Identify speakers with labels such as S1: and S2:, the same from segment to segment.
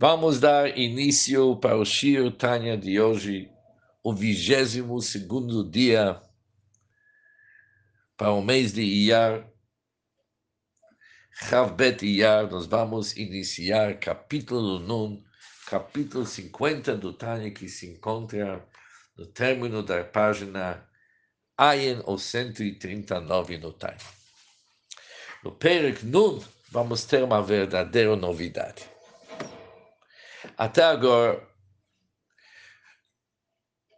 S1: Vamos dar início para o Shir Tanya de hoje, o vigésimo segundo dia para o mês de Iyar. Chavbet Iyar, nós vamos iniciar capítulo Nun, capítulo 50 do Tanya, que se encontra no término da página Ayen, ou 139 no Tanya. No Perek Nun, vamos ter uma verdadeira novidade. Até agora,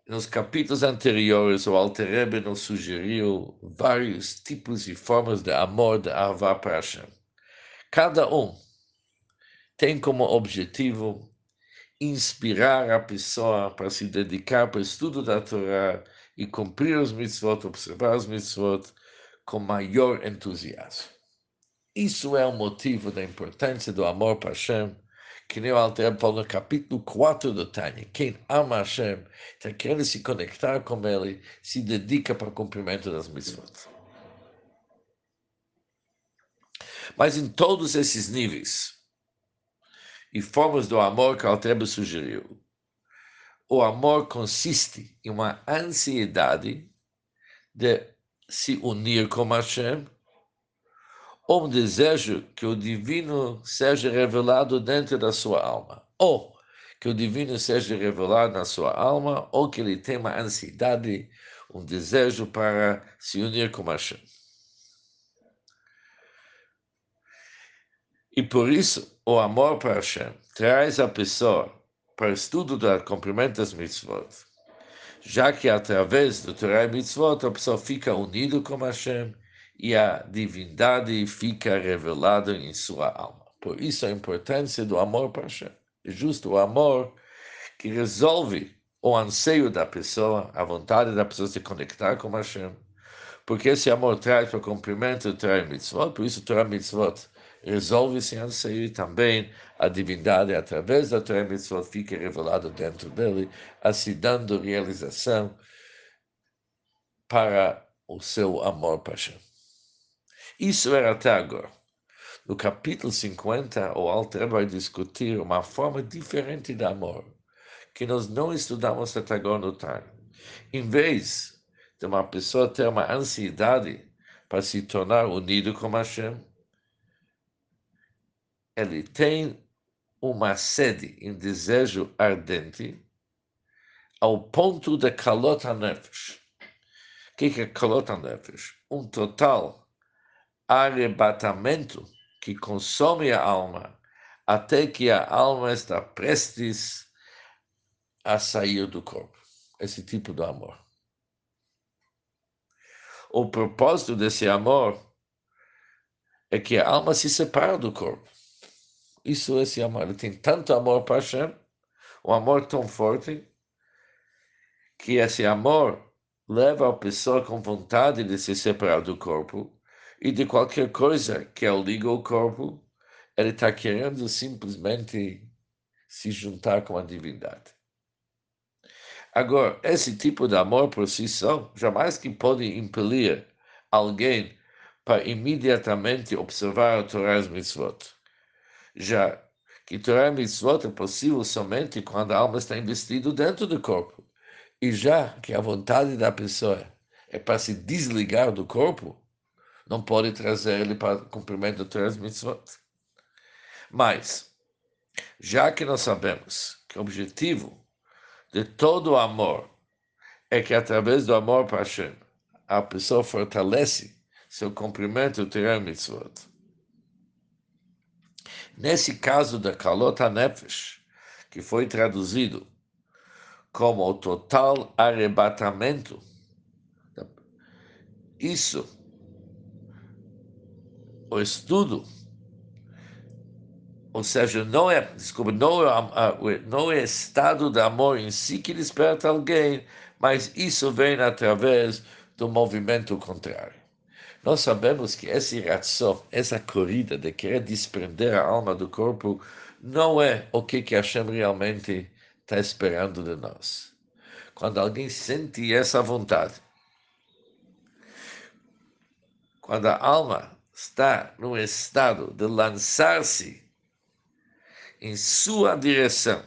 S1: nos capítulos anteriores, o Alter Rebbe nos sugeriu vários tipos e formas de amor de Avá para Hashem. Cada um tem como objetivo inspirar a pessoa para se dedicar para o estudo da Torá e cumprir os mitzvot, observar os mitzvot com maior entusiasmo. Isso é o motivo da importância do amor para Hashem que nem o Alter falou no capítulo 4 do Tânia, quem ama Hashem, está querendo se conectar com ele, se dedica para o cumprimento das mitzvot. Mas em todos esses níveis e formas do amor que o sugeriu, o amor consiste em uma ansiedade de se unir com Hashem ou um desejo que o divino seja revelado dentro da sua alma, ou que o divino seja revelado na sua alma, ou que ele tenha uma ansiedade, um desejo para se unir com Hashem. E por isso, o amor para Hashem traz a pessoa para o estudo do cumprimento das mitzvot, já que através do Torah e mitzvot a pessoa fica unida com Hashem e a divindade fica revelada em sua alma. Por isso a importância do amor para Hashem. É justo o amor que resolve o anseio da pessoa, a vontade da pessoa se conectar com Hashem. Porque esse amor traz para cumprimento Torah Mitzvot, por isso o Torah Mitzvot resolve esse anseio e também a divindade, através da Torah Mitzvot, fica revelada dentro dele, assim dando realização para o seu amor Hashem. Isso era até agora. No capítulo 50, o Alter vai discutir uma forma diferente de amor, que nós não estudamos até agora no Tar. Em vez de uma pessoa ter uma ansiedade para se tornar unido com Hashem, ele tem uma sede, um desejo ardente, ao ponto de kalot nefesh. O que é kalot nefesh? Um total arrebatamento que consome a alma, até que a alma está prestes a sair do corpo. Esse tipo de amor. O propósito desse amor é que a alma se separa do corpo. Isso é esse amor. Ele tem tanto amor para Hashem, um amor tão forte, que esse amor leva a pessoa com vontade de se separar do corpo e de qualquer coisa que ele liga ao corpo, ele está querendo simplesmente se juntar com a divindade. Agora, esse tipo de amor por si só jamais que pode impelir alguém para imediatamente observar a Torá e Mitzvot. Já que Torá e Mitzvot é possível somente quando a alma está investida dentro do corpo. E já que a vontade da pessoa é para se desligar do corpo, não pode trazer ele para cumprimento do três mitzvot. Mas, já que nós sabemos que o objetivo de todo amor é que através do amor para Hashem, a pessoa fortalece seu cumprimento do três mitzvot. Nesse caso da Kalota Nefesh, que foi traduzido como o total arrebatamento, isso o estudo, ou seja, não é, desculpa, não é, não é estado de amor em si que desperta alguém, mas isso vem através do movimento contrário. Nós sabemos que esse ração, essa corrida de querer desprender a alma do corpo, não é o que, que Hashem realmente está esperando de nós. Quando alguém sente essa vontade, quando a alma está no estado de lançar-se em sua direção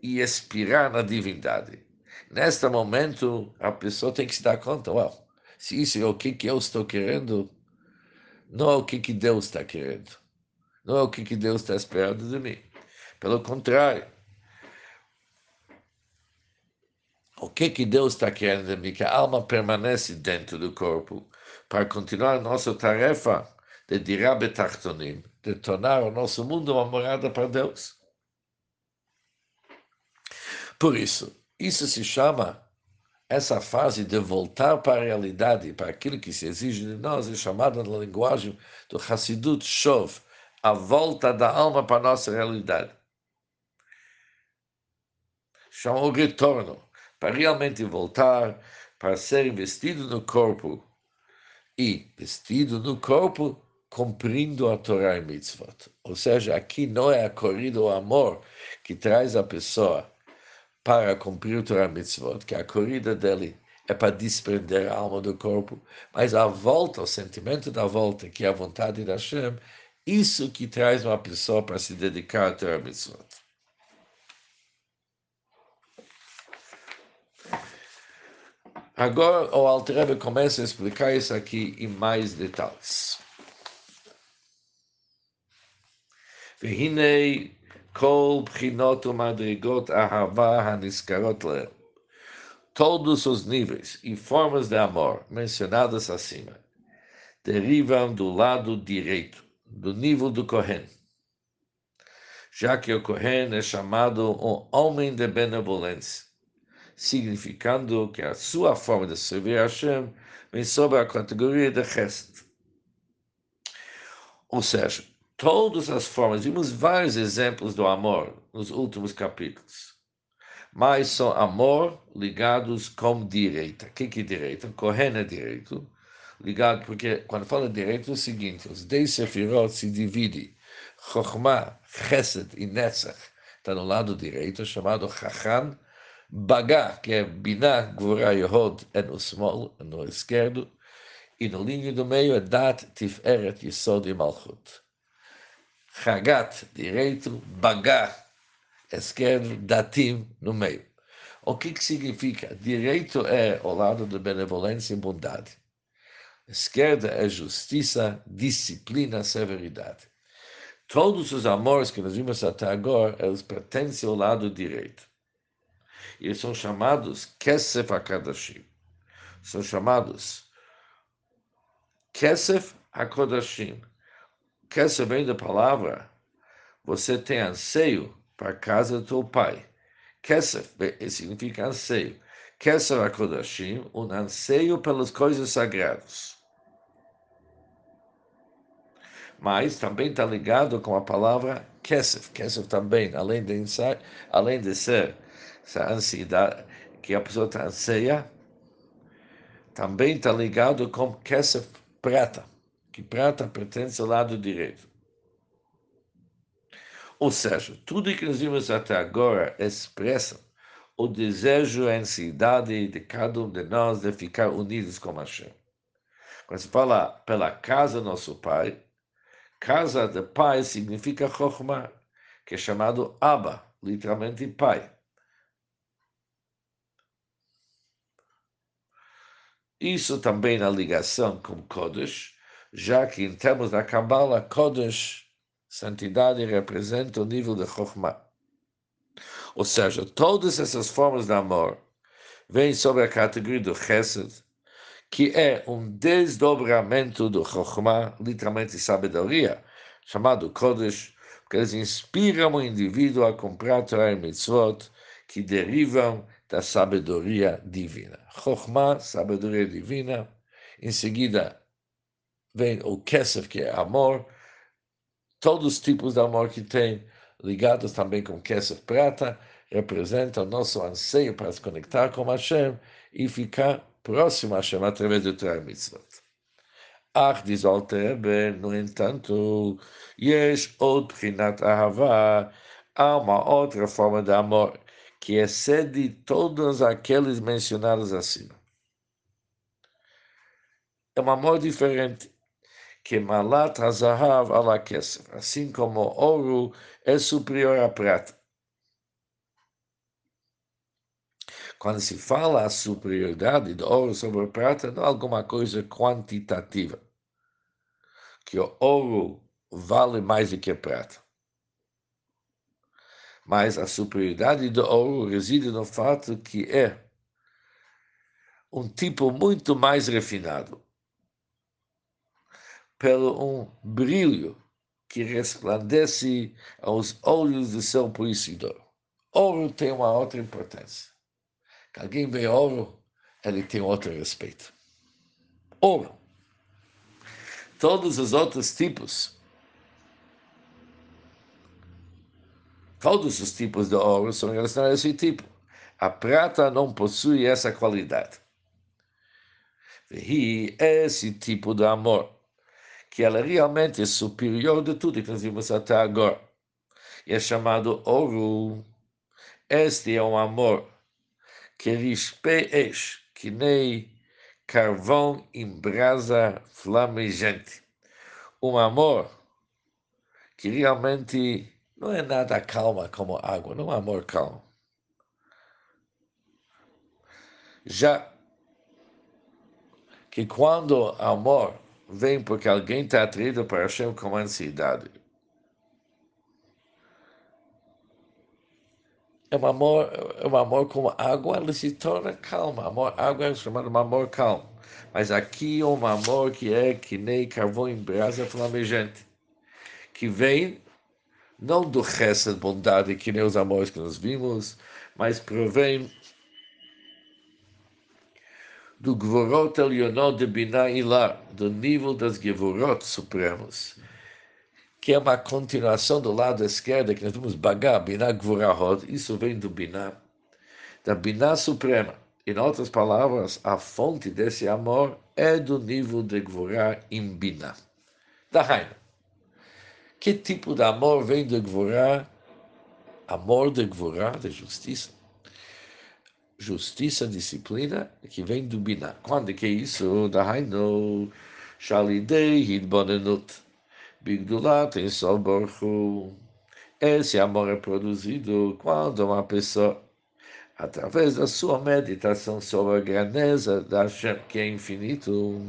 S1: e expirar na divindade. Neste momento, a pessoa tem que se dar conta, uau, se isso é o que, que eu estou querendo, não é o que, que Deus está querendo. Não é o que, que Deus está esperando de mim. Pelo contrário, o que, que Deus está querendo de mim? Que a alma permanece dentro do corpo para continuar nossa tarefa de dirá betachtonim, de tornar o nosso mundo uma morada para Deus. Por isso, isso se chama, essa fase de voltar para a realidade, para aquilo que se exige de nós, é chamada na linguagem do Hassidut Shov, a volta da alma para a nossa realidade. Chama o retorno, para realmente voltar, para ser investido no corpo e vestido no corpo, cumprindo a Torá e Mitzvot. Ou seja, aqui não é a corrida o amor que traz a pessoa para cumprir o Torah Mitzvot, que a corrida dele é para desprender a alma do corpo, mas a volta, o sentimento da volta, que é a vontade da Hashem, isso que traz uma pessoa para se dedicar ao Torah Mitzvot. Agora o Alter começa a explicar isso aqui em mais detalhes. והנה כל בחינות ומדרגות אהבה הנזכרות להם. Todos os níveis e formas de amor mencionadas acima derivam do lado direito, do nível do Kohen, já que o Kohen é chamado um homem de benevolência, significando que a sua forma de servir a Hashem vem sob a categoria de Chesed. Ou seja, todas as formas. Vimos vários exemplos do amor nos últimos capítulos. Mas são amor ligados com direita. O que, que é direita? Correndo é direito. Ligado, porque quando fala direito é o seguinte: os dez sefirot se dividem. Chokhmah, Chesed e Netzach está no lado direito, chamado Chacham. Bagá, que é Binah, Gvura, Yehod, é no small, no esquerdo. E na linha do meio é Dat, Tiferet, Yesod e Malchut. Hagat, direito, Bagá, esquerdo, Datim, no meio. O que, que significa? Direito é o lado da benevolência e bondade. Esquerda é justiça, disciplina, severidade. Todos os amores que nós vimos até agora, eles pertencem ao lado direito. Eles são chamados Kesef HaKadashim. São chamados Kesef HaKodashim quer saber da palavra, você tem anseio para a casa do teu pai. Kesef significa anseio. Kesef HaKodashim, um anseio pelas coisas sagradas. Mas também está ligado com a palavra Kesef. Kesef também, além de, além de ser essa ansiedade que a pessoa está anseia, também está ligado com Kesef prata que prata pertence ao lado direito. Ou seja, tudo que nós vimos até agora expressa o desejo a ansiedade de cada um de nós de ficar unidos com Hashem. Quando se fala pela casa nosso pai, casa de pai significa Chokhmah, que é chamado Abba, literalmente pai. Isso também na ligação com Kodesh, já que em termos da Kabbalah, Kodesh, santidade, representa o nível de Chokhmah. Ou seja, todas essas formas de amor vêm sobre a categoria do Chesed, que é um desdobramento do Chokhmah, literalmente sabedoria, chamado Kodesh, porque eles inspiram o indivíduo a comprar Torah e Mitzvot, que derivam da sabedoria divina. Chokhmah, sabedoria divina, em seguida vem o Kesef, que é amor, todos os tipos de amor que tem, ligados também com Kesef prata, representam o nosso anseio para se conectar com Hashem e ficar próximo a Hashem através do Torah Mitzvot. Ach, diz o Alter no entanto, יש עוד בחינת אהבה, há uma outra forma de amor, que excede todos aqueles mencionados acima. É um amor diferente que malat hazahav ala kesef, assim como ouro é superior à prata. Quando se fala a superioridade do ouro sobre a prata, não é alguma coisa quantitativa. Que o ouro vale mais do que a prata. Mas a superioridade do ouro reside no fato que é um tipo muito mais refinado, pelo um brilho que resplandece aos olhos do seu policiador. Ouro tem uma outra importância. Que alguém vê ouro, ele tem outro respeito. Ouro. Todos os outros tipos, todos os tipos de ouro são relacionados a esse tipo. A prata não possui essa qualidade. E esse tipo de amor que ela realmente é superior de tudo que nós vimos até agora. E é chamado ouro. Este é um amor que rispeis, que nem carvão em brasa flamejante. Um amor que realmente não é nada calma como água, não é um amor calmo. Já que quando amor vem porque alguém está atraído para Hashem com ansiedade. É um amor, é um amor como água, ele se torna calma. Amor, água é chamado de amor calmo. Mas aqui é um amor que é que nem carvão em brasa flamejante, que vem não do resto de bondade, que nem os amores que nós vimos, mas provém do Gvorot Elionot de Binah Ilah, do nível das Gvorot supremos, que é uma continuação do lado esquerdo, que nós vamos Bagá, Binah Gvorahot, isso vem do Binah, da Binah Suprema. Em outras palavras, a fonte desse amor é do nível de Gvorá em Binah. Da Raina. Que tipo de amor vem de Gvorá? Amor de Gvorá, de justiça justiça, disciplina, que vem do Binah. Quando que é isso? Dahainu, Shalidei, Hidbonenut, Bigdulat, em Soborchu. Esse amor é produzido quando uma pessoa, através da sua meditação sobre a grandeza da Hashem, que é infinito,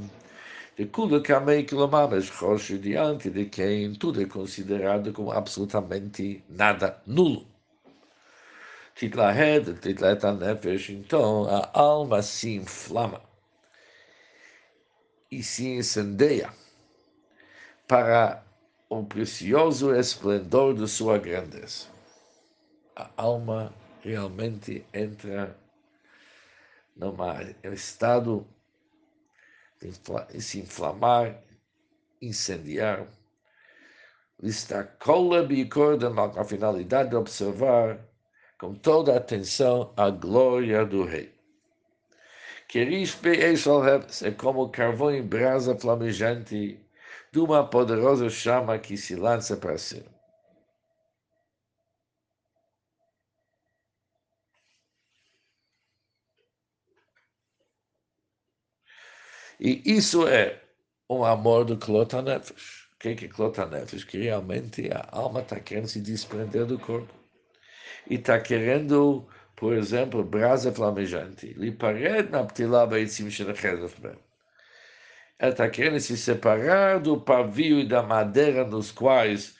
S1: de Kula Kamei Kilomamesh Rosh, diante de quem tudo é considerado como absolutamente nada, nulo. Titlahed, Titlet Nefesh, então a alma se inflama e se incendeia para o precioso esplendor de sua grandeza. A alma realmente entra num estado de se inflamar, incendiar, está cola bicorda com a finalidade de observar com toda a atenção à glória do rei. É como carvão em brasa flamejante de uma poderosa chama que se lança para cima. E isso é um amor do Klotanefesh. O que é, que Klotanefesh? Que realmente a alma está querendo se desprender do corpo e está querendo, por exemplo, brasa flamejante. Lipared na ptilá beitzim shenachezef Ela está querendo se separar do pavio e da madeira nos quais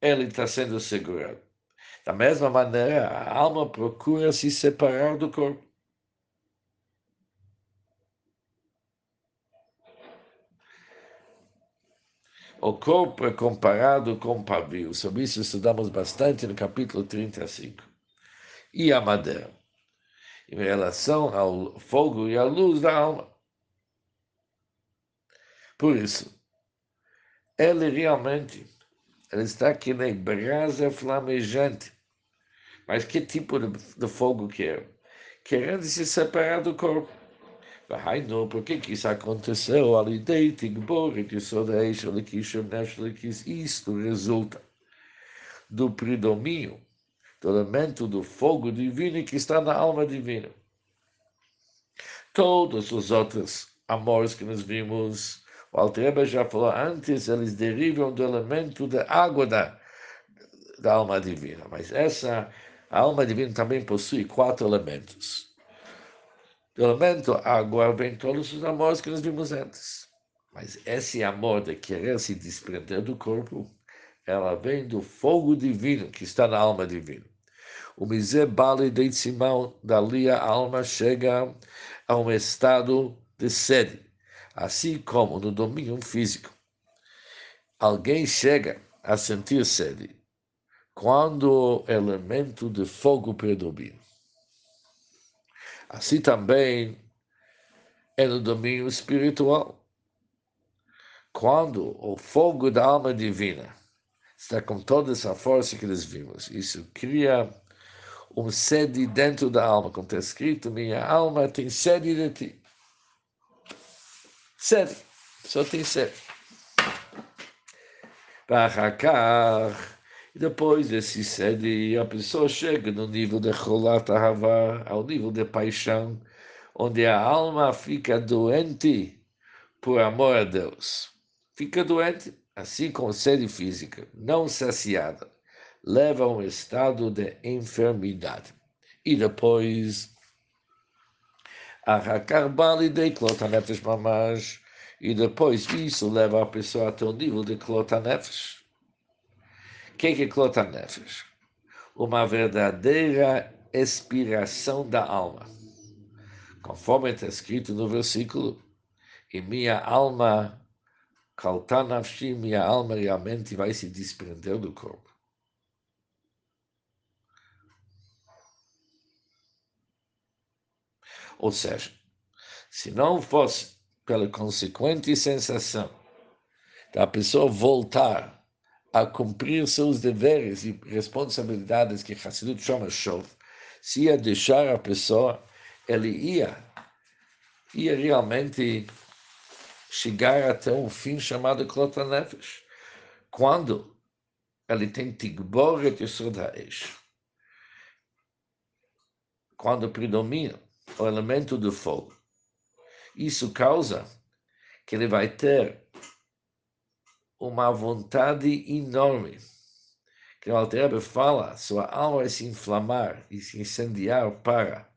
S1: ele está sendo segurado. Da mesma maneira, a alma procura se separar do corpo. O corpo é comparado com o pavio. Sobre isso estudamos bastante no capítulo 35. E a madeira? Em relação ao fogo e à luz da alma. Por isso, ele realmente ele está aqui na brasa flamejante. Mas que tipo de, de fogo que é? Querendo se separar do corpo. Vahainu, por que isso aconteceu? Tigbor, Tisodeish, Likish, Nesh, Likis. Isto resulta do predomínio do elemento do fogo divino que está na alma divina. Todos os outros amores que nós vimos, O Altreba já falou antes, eles derivam do elemento da água da, da alma divina. Mas essa alma divina também possui quatro elementos. Do elemento água vem todos os amores que nós vimos antes. Mas esse amor de querer se desprender do corpo, ela vem do fogo divino que está na alma divina. O miser bali de Simão, dali a alma chega a um estado de sede, assim como no domínio físico. Alguém chega a sentir sede quando o elemento de fogo predomina. Assim também é no domínio espiritual. Quando o fogo da alma divina está com toda essa força que nós vimos, isso cria um sede dentro da alma, como está escrito, minha alma tem sede de ti. Sede, só tem sede. E depois desse sede, a pessoa chega no nível de Cholat Ahava, ao nível de paixão, onde a alma fica doente por amor a Deus. Fica doente, assim como sede física, não saciada leva a um estado de enfermidade. E depois, e depois isso leva a pessoa até o nível de Klotanefesh. O que é Klotanefesh? Uma verdadeira expiração da alma. Conforme está escrito no versículo, e minha alma, Kaltanafshi, minha alma realmente vai se desprender do corpo. Ou seja, se não fosse pela consequente sensação da pessoa voltar a cumprir seus deveres e responsabilidades que Hassidut chama Shov, se ia deixar a pessoa, ele ia, ia realmente chegar até um fim chamado Klotanefesh. Quando ele tem Tigboret Yesod Ha'esh. Quando predomina o elemento do fogo. Isso causa que ele vai ter uma vontade enorme. Que o Alter fala, sua alma vai se inflamar e se incendiar para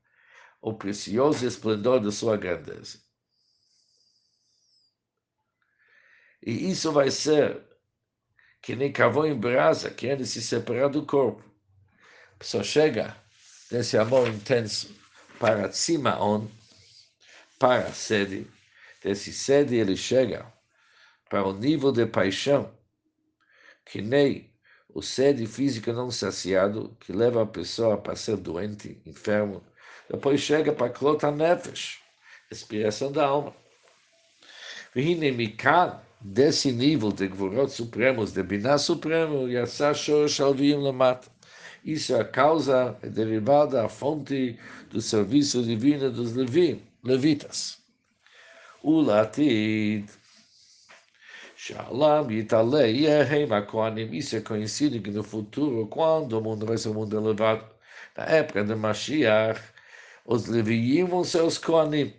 S1: o precioso esplendor da sua grandeza. E isso vai ser que nem carvão em brasa, querendo se separar do corpo. Pessoa chega nesse amor intenso para Simaon, para a sede. Desse sede ele chega para o nível de paixão que nem o sede físico não saciado, que leva a pessoa para ser doente, enfermo. Depois chega para Klota Nefesh, expiração da alma. Vihine Mikan, desse nível de Gvorot Supremos, de Binah Supremo, Yassar Shorosh Alvim Lamata. Isso é a causa é derivada, a fonte do serviço divino dos Levi, levitas. O latid. Shalom Italei Yehem Akonim, isso é conhecido que no futuro, quando o mundo vai ser um mundo elevado, na época de Mashiach, os Leviim vão ser os Kohanim.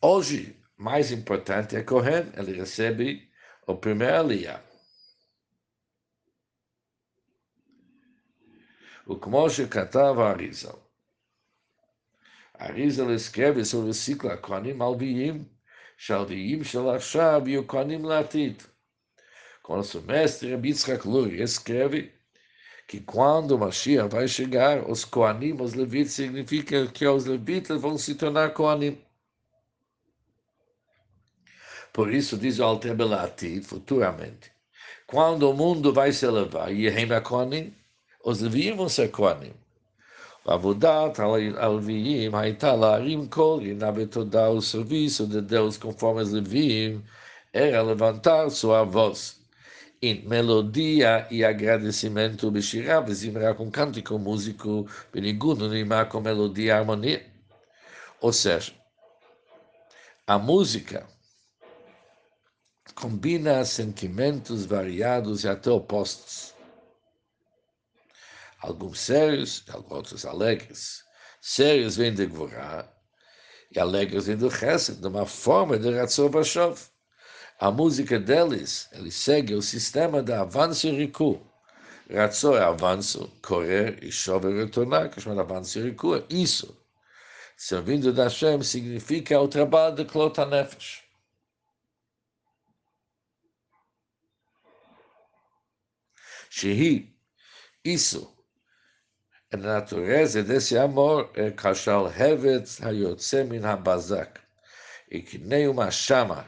S1: Hoje, mais importante é Kohen, ele recebe o primeiro Aliyah. O Kmoshe cantava Arizal. Arizal escreve sobre o ciclo Akonim Alviim, Shaldeim Shalachab e o Latit. Quando nosso mestre Rabi Yitzhak Luri escreve que quando o Mashiach vai chegar, os Koanim, os Levites, significa que os Levites vão se tornar Koanim. Por isso diz o Altebelati, futuramente, quando o mundo vai se elevar, Yehem Koanim, os Levites vão ser Koanim. Avodat Alviim הייתה להרים כל עינה בתודה o serviço de Deus conforme os Leviim era levantar sua voz em melodia e agradecimento beshirá, vezimra com cântico músico, beniguno nimar com melodia e harmonia. Ou seja, a música combina sentimentos variados e até opostos alguns sérios, outros alegres. Sérios vêm de Gvorá, e alegres do Chesed, de uma forma de Ratzor Bashov. A música deles, ele segue o sistema de avanço e recuo. Ratzor é avanço, correr e chover retornar, que é chamado avanço e recuo. Isso, servindo da Hashem, significa o trabalho de Klota Nefesh. Shehi, isso, a natureza desse amor é Kashal Hevetz Hayotze Min HaBazak, e que nem uma chama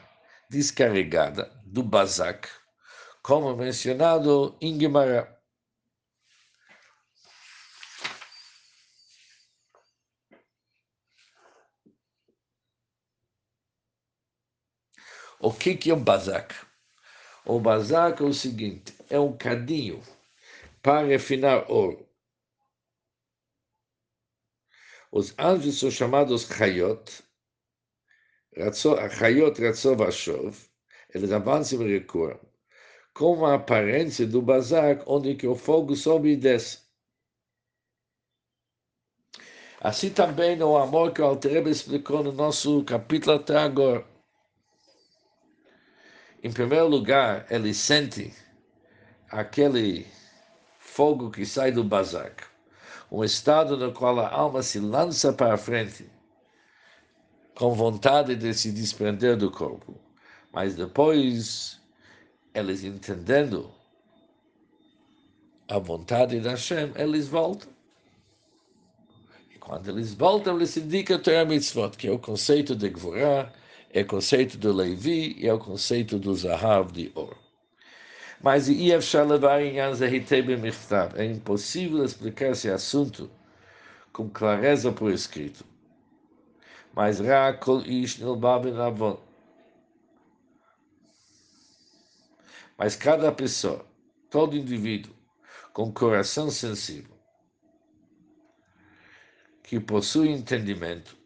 S1: descarregada do Bazak, como mencionado em Guimarães. O que é o Bazak? O Bazak é o seguinte: é um cadinho para refinar ouro. Os anjos são chamados Chayot, Chayot Ratzov Ashov, eles avançam e recuam, com a aparência do Bazak, onde que o fogo sobe e desce. Assim também o amor que o Altereba explicou no nosso capítulo até agora. Em primeiro lugar, ele sente aquele fogo que sai do bazac, um estado no qual a alma se lança para a frente, com vontade de se desprender do corpo. Mas depois, eles entendendo a vontade da Hashem, eles voltam. E quando eles voltam, eles indicam o Torah Mitzvot, que é o conceito de Gvorah, é o conceito do Levi e é o conceito do Zahav de ouro. Mas é impossível explicar esse assunto com clareza por escrito. Mas Mas cada pessoa, todo indivíduo com coração sensível, que possui entendimento,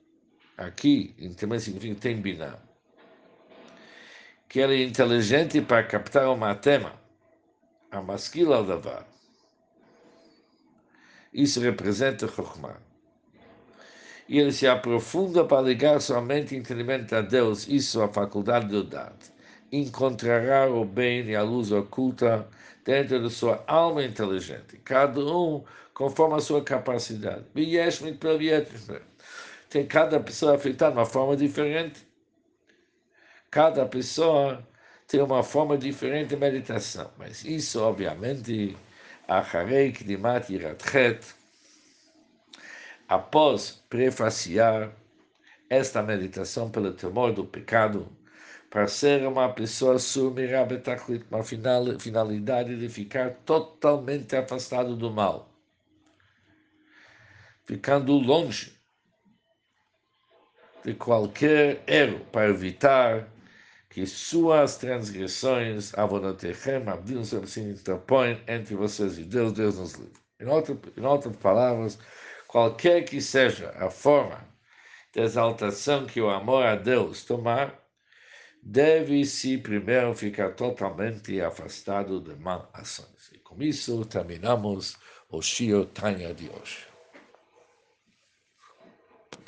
S1: Aqui, também significa tem biná. Que ele é inteligente para captar uma tema, a masquila davar. Isso representa Chokhmah. E ele se aprofunda para ligar somente o entendimento a Deus, isso a faculdade do dado. Encontrará o bem e a luz oculta dentro da sua alma inteligente, cada um conforme a sua capacidade. Tem cada pessoa afetada de uma forma diferente. Cada pessoa tem uma forma diferente de meditação. Mas isso, obviamente, Acharei Kdimat Yiratchet, após prefaciar esta meditação pelo temor do pecado, para ser uma pessoa surmirá betachlit, uma finalidade de ficar totalmente afastado do mal, ficando longe de qualquer erro para evitar que suas transgressões, avonotechem, abdil se interpõem entre vocês e Deus, Deus nos livre. Em, outro, em outras palavras, qualquer que seja a forma de exaltação que o amor a Deus tomar, deve-se primeiro ficar totalmente afastado de más ações. E com isso terminamos o Shio Tanya de hoje.